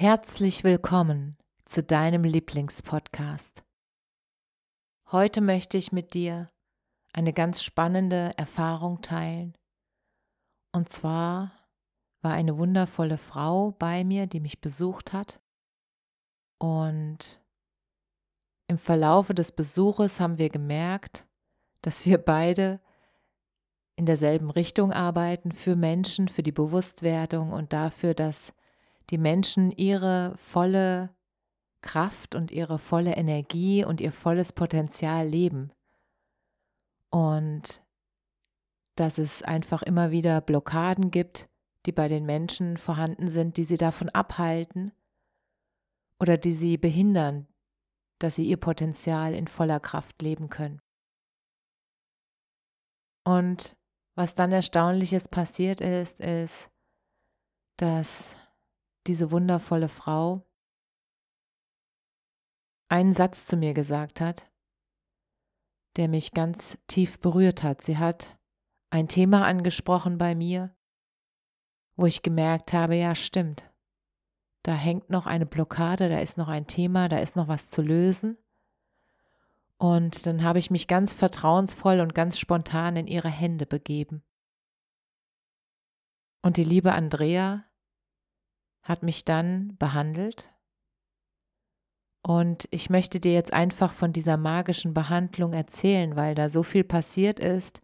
Herzlich willkommen zu deinem Lieblingspodcast. Heute möchte ich mit dir eine ganz spannende Erfahrung teilen. Und zwar war eine wundervolle Frau bei mir, die mich besucht hat. Und im Verlaufe des Besuches haben wir gemerkt, dass wir beide in derselben Richtung arbeiten für Menschen, für die Bewusstwerdung und dafür, dass die Menschen ihre volle Kraft und ihre volle Energie und ihr volles Potenzial leben. Und dass es einfach immer wieder Blockaden gibt, die bei den Menschen vorhanden sind, die sie davon abhalten oder die sie behindern, dass sie ihr Potenzial in voller Kraft leben können. Und was dann erstaunliches passiert ist, ist, dass diese wundervolle Frau einen Satz zu mir gesagt hat, der mich ganz tief berührt hat. Sie hat ein Thema angesprochen bei mir, wo ich gemerkt habe, ja stimmt, da hängt noch eine Blockade, da ist noch ein Thema, da ist noch was zu lösen. Und dann habe ich mich ganz vertrauensvoll und ganz spontan in ihre Hände begeben. Und die liebe Andrea hat mich dann behandelt und ich möchte dir jetzt einfach von dieser magischen Behandlung erzählen, weil da so viel passiert ist,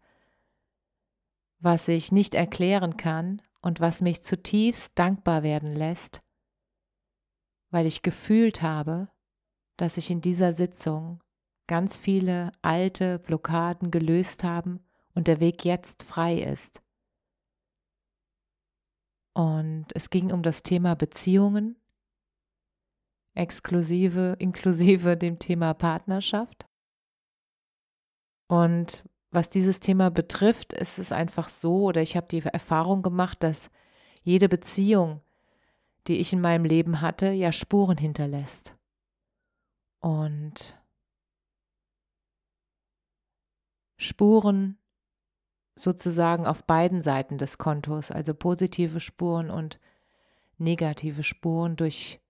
was ich nicht erklären kann und was mich zutiefst dankbar werden lässt, weil ich gefühlt habe, dass ich in dieser Sitzung ganz viele alte Blockaden gelöst haben und der Weg jetzt frei ist. Und es ging um das Thema Beziehungen exklusive, inklusive dem Thema Partnerschaft. Und was dieses Thema betrifft, ist es einfach so, oder ich habe die Erfahrung gemacht, dass jede Beziehung, die ich in meinem Leben hatte, ja Spuren hinterlässt. Und Spuren sozusagen auf beiden Seiten des Kontos, also positive Spuren und negative Spuren durch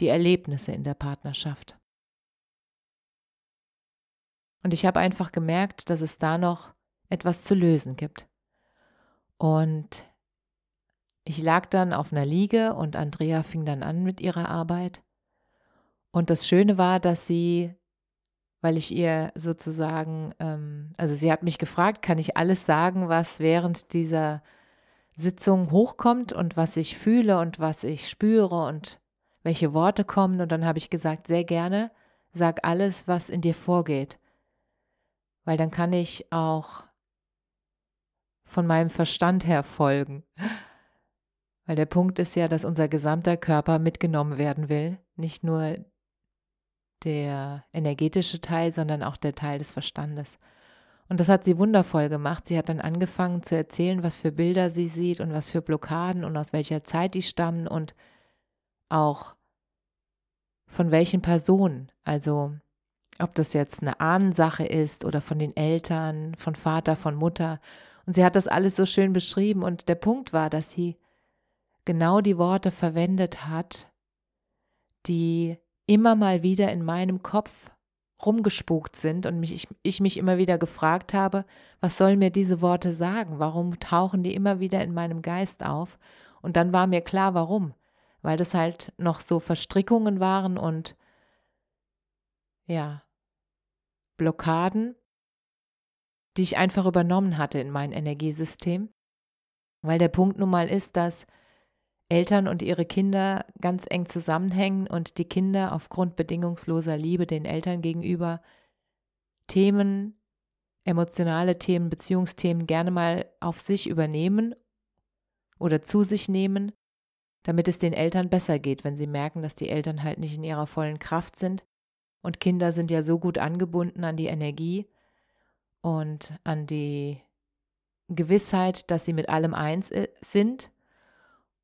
die Erlebnisse in der Partnerschaft. Und ich habe einfach gemerkt, dass es da noch etwas zu lösen gibt. Und ich lag dann auf einer Liege und Andrea fing dann an mit ihrer Arbeit. Und das Schöne war, dass sie, weil ich ihr sozusagen, ähm, also sie hat mich gefragt, kann ich alles sagen, was während dieser Sitzung hochkommt und was ich fühle und was ich spüre und welche Worte kommen. Und dann habe ich gesagt, sehr gerne, sag alles, was in dir vorgeht. Weil dann kann ich auch von meinem Verstand her folgen. Weil der Punkt ist ja, dass unser gesamter Körper mitgenommen werden will. Nicht nur der energetische Teil, sondern auch der Teil des Verstandes. Und das hat sie wundervoll gemacht. Sie hat dann angefangen zu erzählen, was für Bilder sie sieht und was für Blockaden und aus welcher Zeit die stammen und auch von welchen Personen, also ob das jetzt eine Ahnensache ist oder von den Eltern, von Vater, von Mutter. Und sie hat das alles so schön beschrieben und der Punkt war, dass sie genau die Worte verwendet hat, die immer mal wieder in meinem Kopf rumgespukt sind und mich, ich, ich mich immer wieder gefragt habe, was sollen mir diese Worte sagen? Warum tauchen die immer wieder in meinem Geist auf? Und dann war mir klar, warum weil das halt noch so Verstrickungen waren und ja, Blockaden, die ich einfach übernommen hatte in mein Energiesystem. Weil der Punkt nun mal ist, dass Eltern und ihre Kinder ganz eng zusammenhängen und die Kinder aufgrund bedingungsloser Liebe den Eltern gegenüber Themen, emotionale Themen, Beziehungsthemen gerne mal auf sich übernehmen oder zu sich nehmen, damit es den Eltern besser geht, wenn sie merken, dass die Eltern halt nicht in ihrer vollen Kraft sind. Und Kinder sind ja so gut angebunden an die Energie und an die Gewissheit, dass sie mit allem eins äh, sind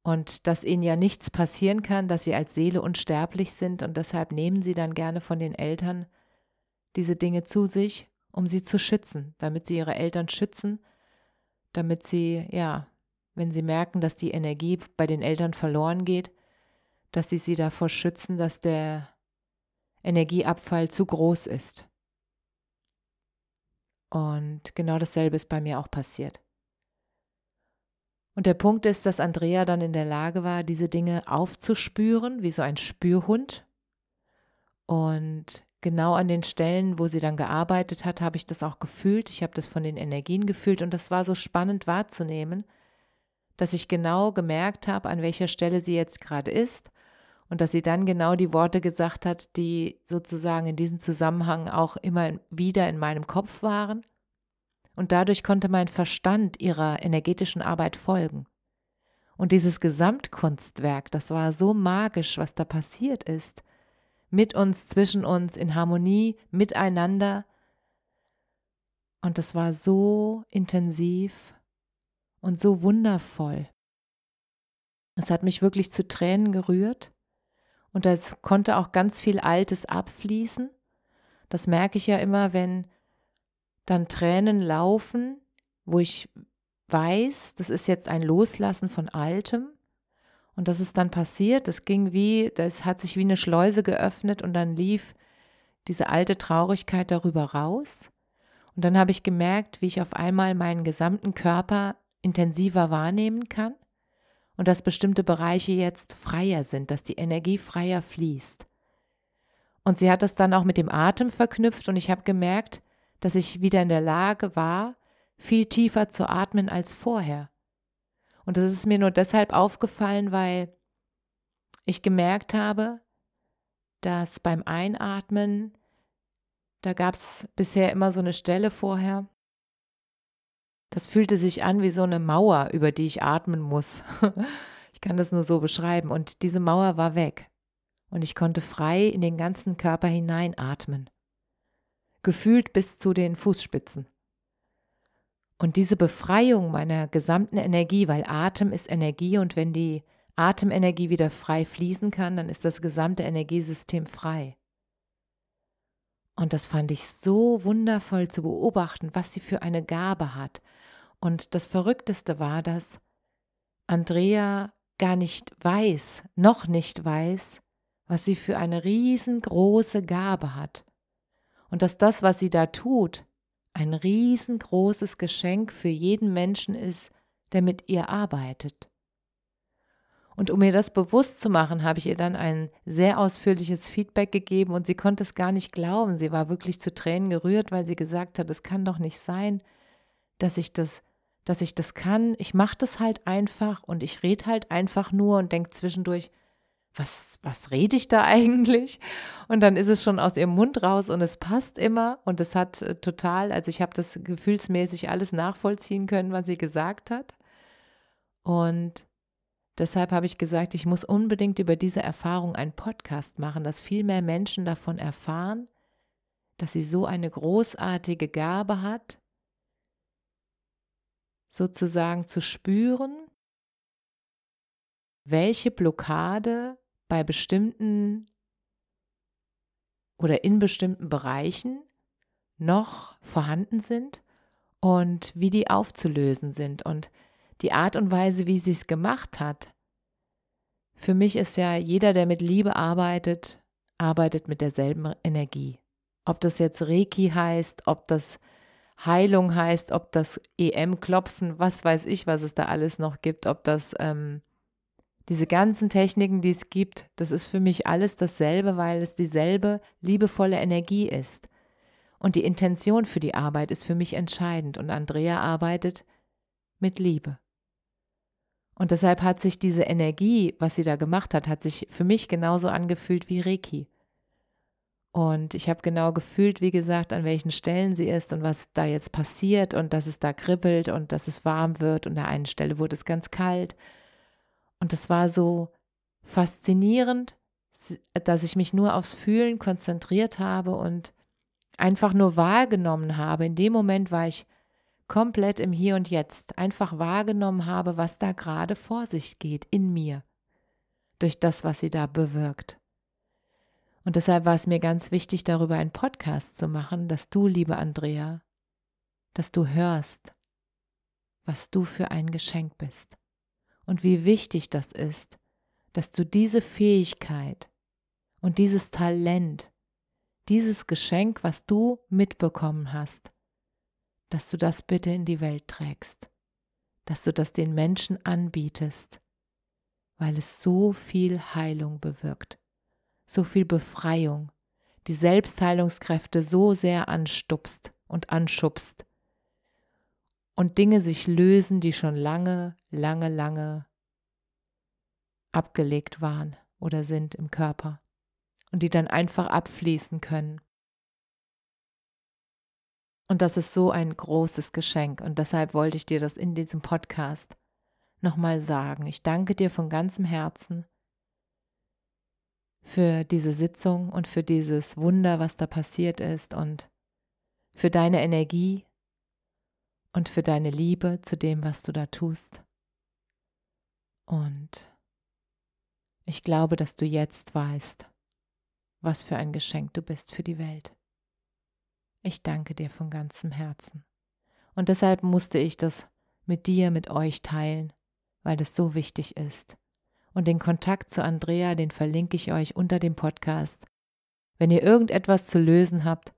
und dass ihnen ja nichts passieren kann, dass sie als Seele unsterblich sind und deshalb nehmen sie dann gerne von den Eltern diese Dinge zu sich, um sie zu schützen, damit sie ihre Eltern schützen, damit sie, ja, wenn sie merken, dass die Energie bei den Eltern verloren geht, dass sie sie davor schützen, dass der Energieabfall zu groß ist. Und genau dasselbe ist bei mir auch passiert. Und der Punkt ist, dass Andrea dann in der Lage war, diese Dinge aufzuspüren, wie so ein Spürhund. Und genau an den Stellen, wo sie dann gearbeitet hat, habe ich das auch gefühlt. Ich habe das von den Energien gefühlt und das war so spannend wahrzunehmen, dass ich genau gemerkt habe, an welcher Stelle sie jetzt gerade ist und dass sie dann genau die Worte gesagt hat, die sozusagen in diesem Zusammenhang auch immer wieder in meinem Kopf waren und dadurch konnte mein Verstand ihrer energetischen Arbeit folgen. Und dieses Gesamtkunstwerk, das war so magisch, was da passiert ist, mit uns, zwischen uns, in Harmonie, miteinander. Und das war so intensiv und so wundervoll. Es hat mich wirklich zu Tränen gerührt und es konnte auch ganz viel Altes abfließen. Das merke ich ja immer, wenn dann Tränen laufen, wo ich weiß, das ist jetzt ein Loslassen von Altem. Und das ist dann passiert, das ging wie, das hat sich wie eine Schleuse geöffnet und dann lief diese alte Traurigkeit darüber raus. Und dann habe ich gemerkt, wie ich auf einmal meinen gesamten Körper intensiver wahrnehmen kann und dass bestimmte Bereiche jetzt freier sind, dass die Energie freier fließt. Und sie hat das dann auch mit dem Atem verknüpft und ich habe gemerkt, dass ich wieder in der Lage war, viel tiefer zu atmen als vorher. Und das ist mir nur deshalb aufgefallen, weil ich gemerkt habe, dass beim Einatmen, da gab es bisher immer so eine Stelle vorher, das fühlte sich an wie so eine Mauer, über die ich atmen muss. ich kann das nur so beschreiben. Und diese Mauer war weg. Und ich konnte frei in den ganzen Körper hineinatmen gefühlt bis zu den Fußspitzen. Und diese Befreiung meiner gesamten Energie, weil Atem ist Energie und wenn die Atemenergie wieder frei fließen kann, dann ist das gesamte Energiesystem frei. Und das fand ich so wundervoll zu beobachten, was sie für eine Gabe hat. Und das Verrückteste war, dass Andrea gar nicht weiß, noch nicht weiß, was sie für eine riesengroße Gabe hat und dass das, was sie da tut, ein riesengroßes Geschenk für jeden Menschen ist, der mit ihr arbeitet. Und um ihr das bewusst zu machen, habe ich ihr dann ein sehr ausführliches Feedback gegeben und sie konnte es gar nicht glauben. Sie war wirklich zu Tränen gerührt, weil sie gesagt hat, es kann doch nicht sein, dass ich das, dass ich das kann. Ich mache das halt einfach und ich rede halt einfach nur und denke zwischendurch, was, was rede ich da eigentlich? Und dann ist es schon aus ihrem Mund raus und es passt immer und es hat äh, total, also ich habe das gefühlsmäßig alles nachvollziehen können, was sie gesagt hat. Und deshalb habe ich gesagt, ich muss unbedingt über diese Erfahrung einen Podcast machen, dass viel mehr Menschen davon erfahren, dass sie so eine großartige Gabe hat, sozusagen zu spüren, welche Blockade bei bestimmten oder in bestimmten Bereichen noch vorhanden sind und wie die aufzulösen sind. Und die Art und Weise, wie sie es gemacht hat, für mich ist ja jeder, der mit Liebe arbeitet, arbeitet mit derselben Energie. Ob das jetzt Reiki heißt, ob das Heilung heißt, ob das EM-Klopfen, was weiß ich, was es da alles noch gibt, ob das ähm, diese ganzen Techniken, die es gibt, das ist für mich alles dasselbe, weil es dieselbe liebevolle Energie ist. Und die Intention für die Arbeit ist für mich entscheidend und Andrea arbeitet mit Liebe. Und deshalb hat sich diese Energie, was sie da gemacht hat, hat sich für mich genauso angefühlt wie Reiki. Und ich habe genau gefühlt, wie gesagt, an welchen Stellen sie ist und was da jetzt passiert und dass es da kribbelt und dass es warm wird. Und an der einen Stelle wurde es ganz kalt. Und es war so faszinierend, dass ich mich nur aufs Fühlen konzentriert habe und einfach nur wahrgenommen habe. In dem Moment war ich komplett im Hier und Jetzt, einfach wahrgenommen habe, was da gerade vor sich geht in mir, durch das, was sie da bewirkt. Und deshalb war es mir ganz wichtig, darüber einen Podcast zu machen, dass du, liebe Andrea, dass du hörst, was du für ein Geschenk bist und wie wichtig das ist, dass du diese Fähigkeit und dieses Talent, dieses Geschenk, was du mitbekommen hast, dass du das bitte in die Welt trägst, dass du das den Menschen anbietest, weil es so viel Heilung bewirkt so viel Befreiung, die Selbstheilungskräfte so sehr anstupst und anschubst und Dinge sich lösen, die schon lange, lange, lange abgelegt waren oder sind im Körper und die dann einfach abfließen können. Und das ist so ein großes Geschenk und deshalb wollte ich dir das in diesem Podcast nochmal sagen. Ich danke dir von ganzem Herzen für diese Sitzung und für dieses Wunder, was da passiert ist und für deine Energie und für deine Liebe zu dem, was du da tust. Und ich glaube, dass du jetzt weißt, was für ein Geschenk du bist für die Welt. Ich danke dir von ganzem Herzen. Und deshalb musste ich das mit dir, mit euch teilen, weil das so wichtig ist. Und den Kontakt zu Andrea, den verlinke ich euch unter dem Podcast. Wenn ihr irgendetwas zu lösen habt,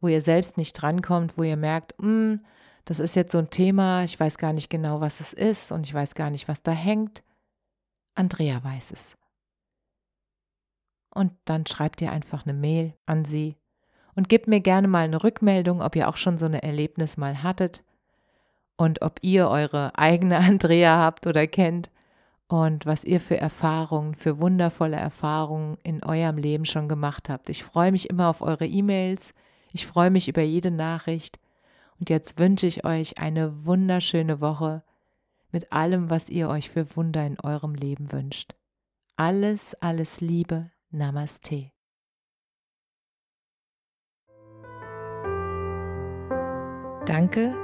wo ihr selbst nicht drankommt, wo ihr merkt, hm, das ist jetzt so ein Thema, ich weiß gar nicht genau, was es ist und ich weiß gar nicht, was da hängt, Andrea weiß es. Und dann schreibt ihr einfach eine Mail an sie und gebt mir gerne mal eine Rückmeldung, ob ihr auch schon so ein Erlebnis mal hattet und ob ihr eure eigene Andrea habt oder kennt und was ihr für Erfahrungen, für wundervolle Erfahrungen in eurem Leben schon gemacht habt. Ich freue mich immer auf eure E-Mails. Ich freue mich über jede Nachricht. Und jetzt wünsche ich euch eine wunderschöne Woche mit allem, was ihr euch für Wunder in eurem Leben wünscht. Alles, alles Liebe. Namaste. Danke,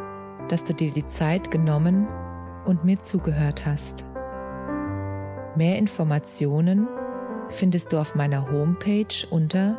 dass du dir die Zeit genommen und mir zugehört hast. Mehr Informationen findest du auf meiner Homepage unter